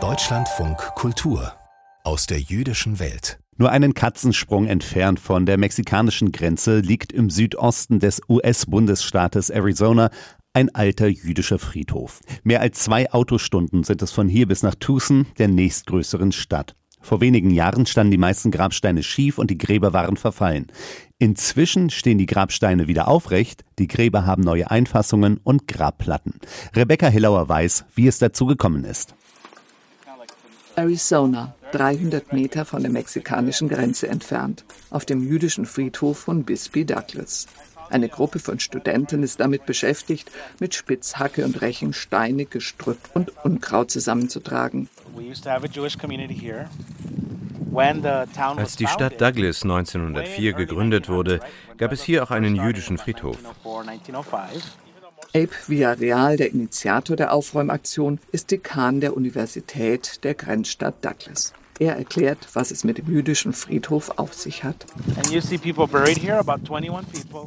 Deutschlandfunk Kultur aus der jüdischen Welt. Nur einen Katzensprung entfernt von der mexikanischen Grenze liegt im Südosten des US-Bundesstaates Arizona ein alter jüdischer Friedhof. Mehr als zwei Autostunden sind es von hier bis nach Tucson, der nächstgrößeren Stadt. Vor wenigen Jahren standen die meisten Grabsteine schief und die Gräber waren verfallen. Inzwischen stehen die Grabsteine wieder aufrecht, die Gräber haben neue Einfassungen und Grabplatten. Rebecca Hillauer weiß, wie es dazu gekommen ist. Arizona, 300 Meter von der mexikanischen Grenze entfernt, auf dem jüdischen Friedhof von Bisbee Douglas. Eine Gruppe von Studenten ist damit beschäftigt, mit Spitzhacke und Rechen Steine, Gestrüpp und Unkraut zusammenzutragen. Als die Stadt Douglas 1904 gegründet wurde, gab es hier auch einen jüdischen Friedhof. Abe Villarreal, der Initiator der Aufräumaktion, ist Dekan der Universität der Grenzstadt Douglas. Er erklärt, was es mit dem jüdischen Friedhof auf sich hat.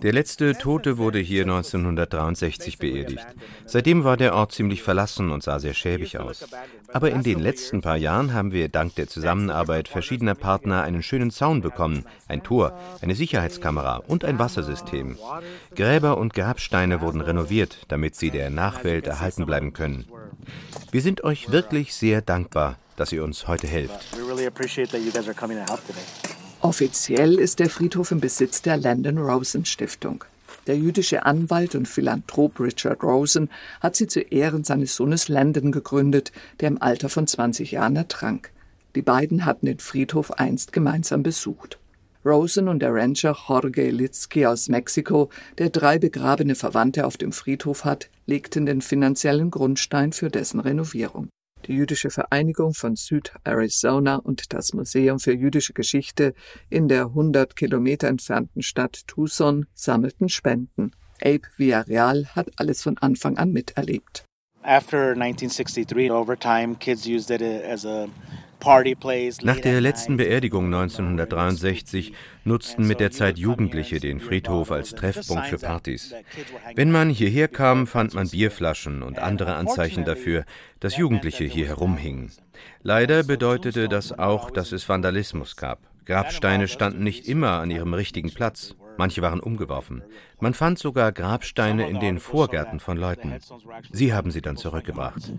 Der letzte Tote wurde hier 1963 beerdigt. Seitdem war der Ort ziemlich verlassen und sah sehr schäbig aus. Aber in den letzten paar Jahren haben wir dank der Zusammenarbeit verschiedener Partner einen schönen Zaun bekommen, ein Tor, eine Sicherheitskamera und ein Wassersystem. Gräber und Grabsteine wurden renoviert, damit sie der Nachwelt erhalten bleiben können. Wir sind euch wirklich sehr dankbar dass ihr uns heute helft. Offiziell ist der Friedhof im Besitz der Landon Rosen Stiftung. Der jüdische Anwalt und Philanthrop Richard Rosen hat sie zu Ehren seines Sohnes Landon gegründet, der im Alter von 20 Jahren ertrank. Die beiden hatten den Friedhof einst gemeinsam besucht. Rosen und der Rancher Jorge Litzky aus Mexiko, der drei begrabene Verwandte auf dem Friedhof hat, legten den finanziellen Grundstein für dessen Renovierung. Die Jüdische Vereinigung von Süd-Arizona und das Museum für jüdische Geschichte in der 100 Kilometer entfernten Stadt Tucson sammelten Spenden. Abe Villarreal hat alles von Anfang an miterlebt. After 1963, over time, kids used it as a nach der letzten Beerdigung 1963 nutzten mit der Zeit Jugendliche den Friedhof als Treffpunkt für Partys. Wenn man hierher kam, fand man Bierflaschen und andere Anzeichen dafür, dass Jugendliche hier herumhingen. Leider bedeutete das auch, dass es Vandalismus gab. Grabsteine standen nicht immer an ihrem richtigen Platz. Manche waren umgeworfen. Man fand sogar Grabsteine in den Vorgärten von Leuten. Sie haben sie dann zurückgebracht.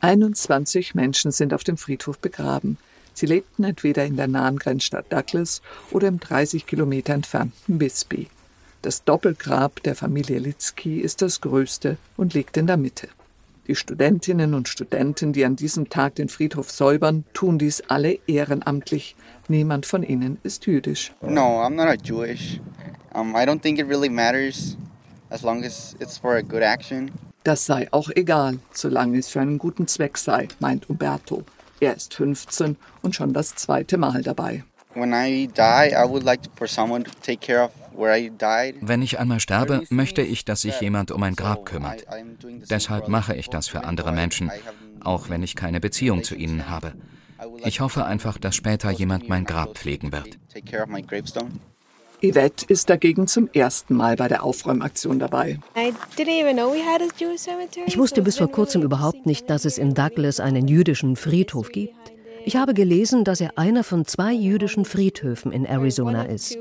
21 Menschen sind auf dem Friedhof begraben. Sie lebten entweder in der nahen Grenzstadt Douglas oder im 30 Kilometer entfernten Bisbee. Das Doppelgrab der Familie Litzky ist das größte und liegt in der Mitte. Die Studentinnen und Studenten, die an diesem Tag den Friedhof säubern, tun dies alle ehrenamtlich. Niemand von ihnen ist jüdisch. No, I'm not Jewish. Um, I don't think it really matters as long as it's for a good action. Das sei auch egal, solange es für einen guten Zweck sei, meint Umberto. Er ist 15 und schon das zweite Mal dabei. Wenn ich einmal sterbe, möchte ich, dass sich jemand um mein Grab kümmert. Deshalb mache ich das für andere Menschen, auch wenn ich keine Beziehung zu ihnen habe. Ich hoffe einfach, dass später jemand mein Grab pflegen wird. Yvette ist dagegen zum ersten Mal bei der Aufräumaktion dabei. Ich wusste bis vor kurzem überhaupt nicht, dass es in Douglas einen jüdischen Friedhof gibt. Ich habe gelesen, dass er einer von zwei jüdischen Friedhöfen in Arizona ist.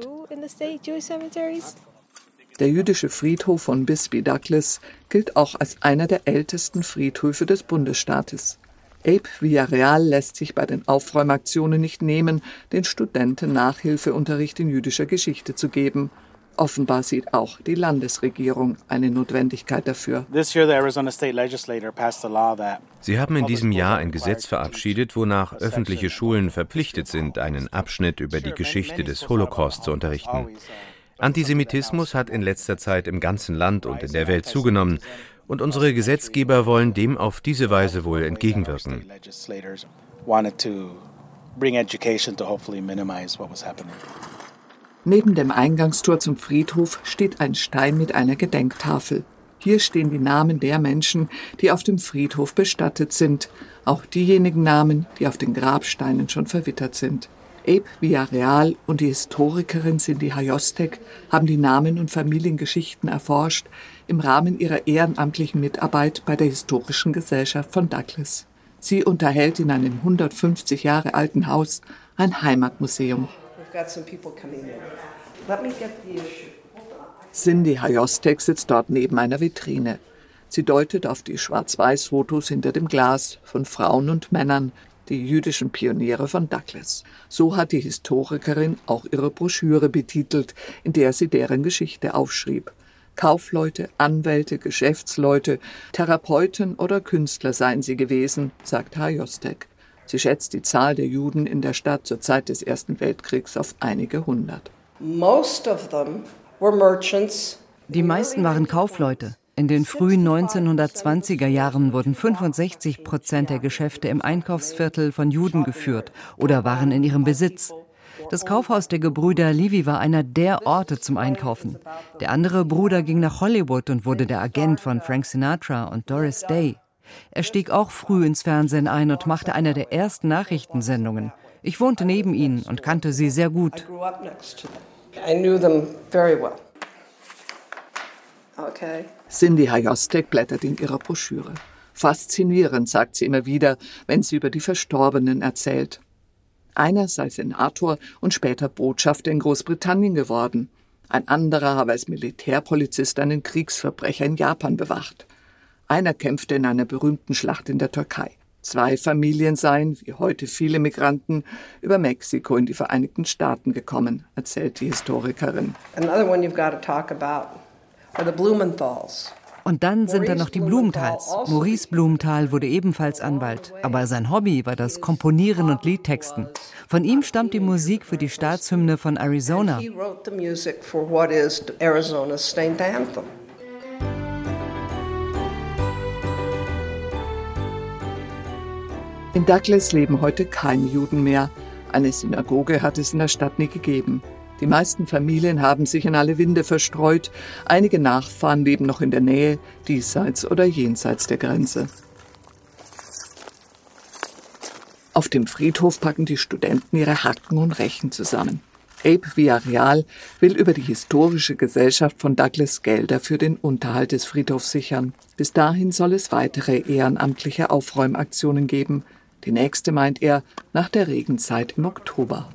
Der jüdische Friedhof von Bisbee Douglas gilt auch als einer der ältesten Friedhöfe des Bundesstaates. Abe Villarreal lässt sich bei den Aufräumaktionen nicht nehmen, den Studenten Nachhilfeunterricht in jüdischer Geschichte zu geben. Offenbar sieht auch die Landesregierung eine Notwendigkeit dafür. Sie haben in diesem Jahr ein Gesetz verabschiedet, wonach öffentliche Schulen verpflichtet sind, einen Abschnitt über die Geschichte des Holocaust zu unterrichten. Antisemitismus hat in letzter Zeit im ganzen Land und in der Welt zugenommen und unsere Gesetzgeber wollen dem auf diese Weise wohl entgegenwirken. Neben dem Eingangstor zum Friedhof steht ein Stein mit einer Gedenktafel. Hier stehen die Namen der Menschen, die auf dem Friedhof bestattet sind, auch diejenigen Namen, die auf den Grabsteinen schon verwittert sind. Abe Villarreal und die Historikerin Cindy Hayostek haben die Namen und Familiengeschichten erforscht im Rahmen ihrer ehrenamtlichen Mitarbeit bei der Historischen Gesellschaft von Douglas. Sie unterhält in einem 150 Jahre alten Haus ein Heimatmuseum. Cindy Hayostek sitzt dort neben einer Vitrine. Sie deutet auf die Schwarz-Weiß-Fotos hinter dem Glas von Frauen und Männern, die jüdischen Pioniere von Douglas. So hat die Historikerin auch ihre Broschüre betitelt, in der sie deren Geschichte aufschrieb. Kaufleute, Anwälte, Geschäftsleute, Therapeuten oder Künstler seien sie gewesen, sagt Hajostek. Sie schätzt die Zahl der Juden in der Stadt zur Zeit des Ersten Weltkriegs auf einige hundert. Die meisten waren Kaufleute. In den frühen 1920er Jahren wurden 65 Prozent der Geschäfte im Einkaufsviertel von Juden geführt oder waren in ihrem Besitz. Das Kaufhaus der Gebrüder Levy war einer der Orte zum Einkaufen. Der andere Bruder ging nach Hollywood und wurde der Agent von Frank Sinatra und Doris Day. Er stieg auch früh ins Fernsehen ein und machte eine der ersten Nachrichtensendungen. Ich wohnte neben ihnen und kannte sie sehr gut. I knew them very well. Okay. Cindy Hayostek blättert in ihrer Broschüre. Faszinierend, sagt sie immer wieder, wenn sie über die Verstorbenen erzählt. Einer sei Senator und später Botschafter in Großbritannien geworden. Ein anderer habe als Militärpolizist einen Kriegsverbrecher in Japan bewacht. Einer kämpfte in einer berühmten Schlacht in der Türkei. Zwei Familien seien, wie heute viele Migranten, über Mexiko in die Vereinigten Staaten gekommen, erzählt die Historikerin. Another one you've got to talk about und dann sind da noch die Blumenthals. Maurice Blumenthal wurde ebenfalls Anwalt, aber sein Hobby war das Komponieren und Liedtexten. Von ihm stammt die Musik für die Staatshymne von Arizona. In Douglas leben heute keine Juden mehr. Eine Synagoge hat es in der Stadt nie gegeben. Die meisten Familien haben sich in alle Winde verstreut. Einige Nachfahren leben noch in der Nähe, diesseits oder jenseits der Grenze. Auf dem Friedhof packen die Studenten ihre Hacken und Rechen zusammen. Abe Villarreal will über die historische Gesellschaft von Douglas Gelder für den Unterhalt des Friedhofs sichern. Bis dahin soll es weitere ehrenamtliche Aufräumaktionen geben. Die nächste meint er nach der Regenzeit im Oktober.